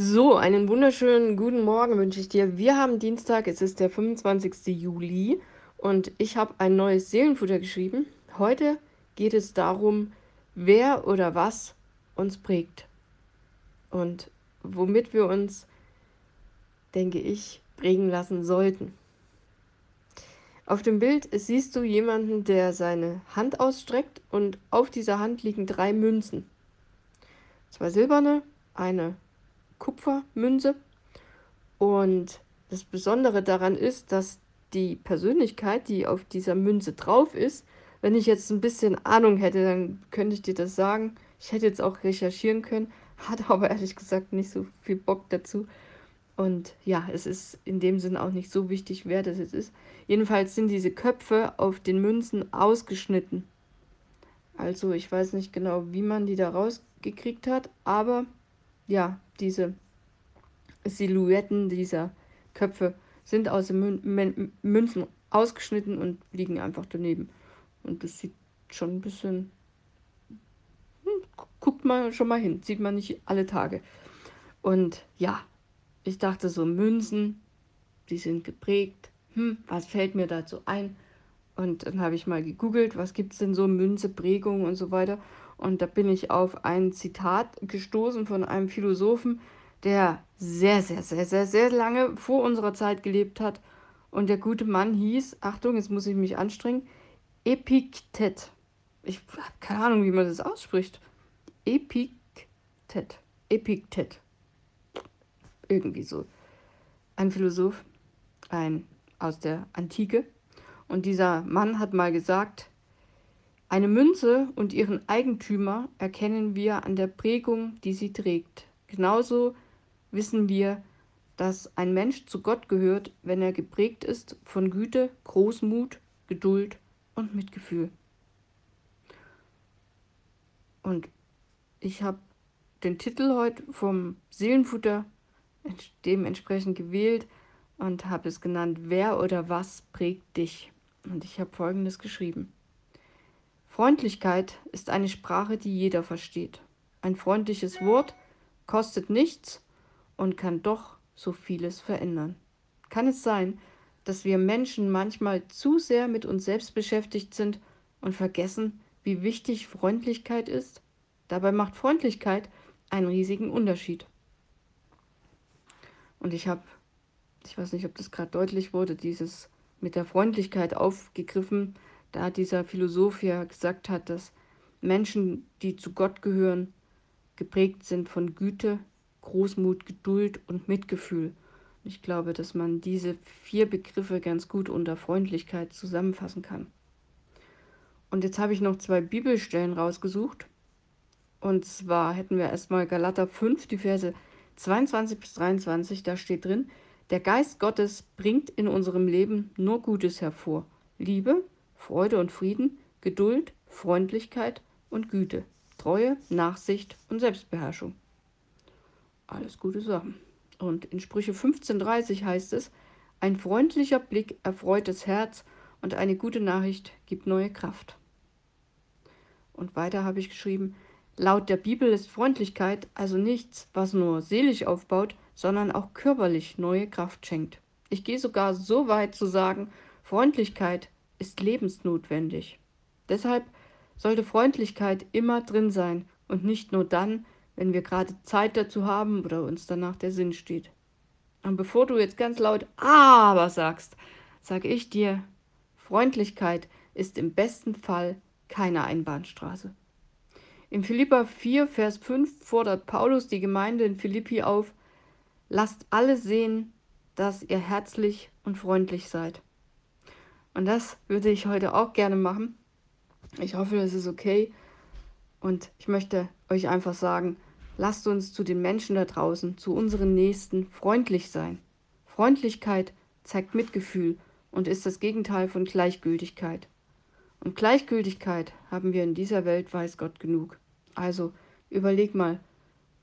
So, einen wunderschönen guten Morgen wünsche ich dir. Wir haben Dienstag, es ist der 25. Juli und ich habe ein neues Seelenfutter geschrieben. Heute geht es darum, wer oder was uns prägt und womit wir uns, denke ich, prägen lassen sollten. Auf dem Bild siehst du jemanden, der seine Hand ausstreckt und auf dieser Hand liegen drei Münzen. Zwei silberne, eine Kupfermünze. Und das Besondere daran ist, dass die Persönlichkeit, die auf dieser Münze drauf ist, wenn ich jetzt ein bisschen Ahnung hätte, dann könnte ich dir das sagen. Ich hätte jetzt auch recherchieren können, hatte aber ehrlich gesagt nicht so viel Bock dazu. Und ja, es ist in dem Sinn auch nicht so wichtig, wer das jetzt ist. Jedenfalls sind diese Köpfe auf den Münzen ausgeschnitten. Also ich weiß nicht genau, wie man die da rausgekriegt hat, aber ja, diese Silhouetten dieser Köpfe sind aus den Münzen ausgeschnitten und liegen einfach daneben. Und das sieht schon ein bisschen. Hm, guckt mal schon mal hin, sieht man nicht alle Tage. Und ja, ich dachte so, Münzen, die sind geprägt. Hm, was fällt mir dazu ein? Und dann habe ich mal gegoogelt, was gibt es denn so, Münze, Prägung und so weiter. Und da bin ich auf ein Zitat gestoßen von einem Philosophen, der sehr, sehr, sehr, sehr, sehr lange vor unserer Zeit gelebt hat. Und der gute Mann hieß, Achtung, jetzt muss ich mich anstrengen, Epiktet. Ich habe keine Ahnung, wie man das ausspricht. Epiktet. Epiktet. Irgendwie so. Ein Philosoph, ein aus der Antike. Und dieser Mann hat mal gesagt, eine Münze und ihren Eigentümer erkennen wir an der Prägung, die sie trägt. Genauso wissen wir, dass ein Mensch zu Gott gehört, wenn er geprägt ist von Güte, Großmut, Geduld und Mitgefühl. Und ich habe den Titel heute vom Seelenfutter dementsprechend gewählt und habe es genannt, wer oder was prägt dich? Und ich habe Folgendes geschrieben. Freundlichkeit ist eine Sprache, die jeder versteht. Ein freundliches Wort kostet nichts und kann doch so vieles verändern. Kann es sein, dass wir Menschen manchmal zu sehr mit uns selbst beschäftigt sind und vergessen, wie wichtig Freundlichkeit ist? Dabei macht Freundlichkeit einen riesigen Unterschied. Und ich habe, ich weiß nicht, ob das gerade deutlich wurde, dieses mit der Freundlichkeit aufgegriffen, da dieser Philosoph ja gesagt hat, dass Menschen, die zu Gott gehören, geprägt sind von Güte, Großmut, Geduld und Mitgefühl. Ich glaube, dass man diese vier Begriffe ganz gut unter Freundlichkeit zusammenfassen kann. Und jetzt habe ich noch zwei Bibelstellen rausgesucht. Und zwar hätten wir erstmal Galater 5, die Verse 22 bis 23, da steht drin, der Geist Gottes bringt in unserem Leben nur Gutes hervor. Liebe, Freude und Frieden, Geduld, Freundlichkeit und Güte, Treue, Nachsicht und Selbstbeherrschung. Alles gute Sachen. Und in Sprüche 15.30 heißt es, ein freundlicher Blick erfreut das Herz und eine gute Nachricht gibt neue Kraft. Und weiter habe ich geschrieben, laut der Bibel ist Freundlichkeit also nichts, was nur seelisch aufbaut, sondern auch körperlich neue Kraft schenkt. Ich gehe sogar so weit zu sagen, Freundlichkeit ist lebensnotwendig. Deshalb sollte Freundlichkeit immer drin sein und nicht nur dann, wenn wir gerade Zeit dazu haben oder uns danach der Sinn steht. Und bevor du jetzt ganz laut aber sagst, sage ich dir, Freundlichkeit ist im besten Fall keine Einbahnstraße. In Philippa 4, Vers 5 fordert Paulus die Gemeinde in Philippi auf, lasst alle sehen, dass ihr herzlich und freundlich seid. Und das würde ich heute auch gerne machen. Ich hoffe, das ist okay. Und ich möchte euch einfach sagen, lasst uns zu den Menschen da draußen, zu unseren Nächsten freundlich sein. Freundlichkeit zeigt Mitgefühl und ist das Gegenteil von Gleichgültigkeit. Und Gleichgültigkeit haben wir in dieser Welt, weiß Gott genug. Also überleg mal,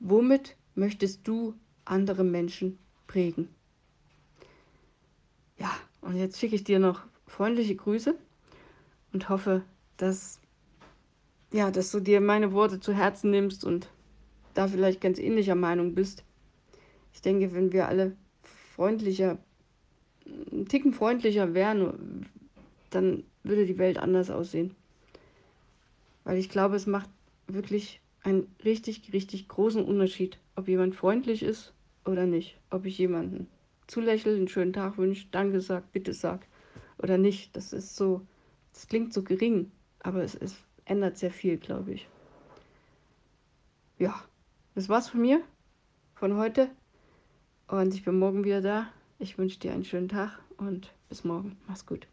womit möchtest du andere Menschen prägen? Ja, und jetzt schicke ich dir noch freundliche Grüße und hoffe, dass, ja, dass du dir meine Worte zu Herzen nimmst und da vielleicht ganz ähnlicher Meinung bist. Ich denke, wenn wir alle freundlicher, einen Ticken freundlicher wären, dann würde die Welt anders aussehen. Weil ich glaube, es macht wirklich einen richtig, richtig großen Unterschied, ob jemand freundlich ist oder nicht. Ob ich jemanden zulächle, einen schönen Tag wünsche, Danke sag, bitte sag oder nicht. Das ist so, das klingt so gering, aber es, es ändert sehr viel, glaube ich. Ja, das war's von mir, von heute. Und ich bin morgen wieder da. Ich wünsche dir einen schönen Tag und bis morgen. Mach's gut.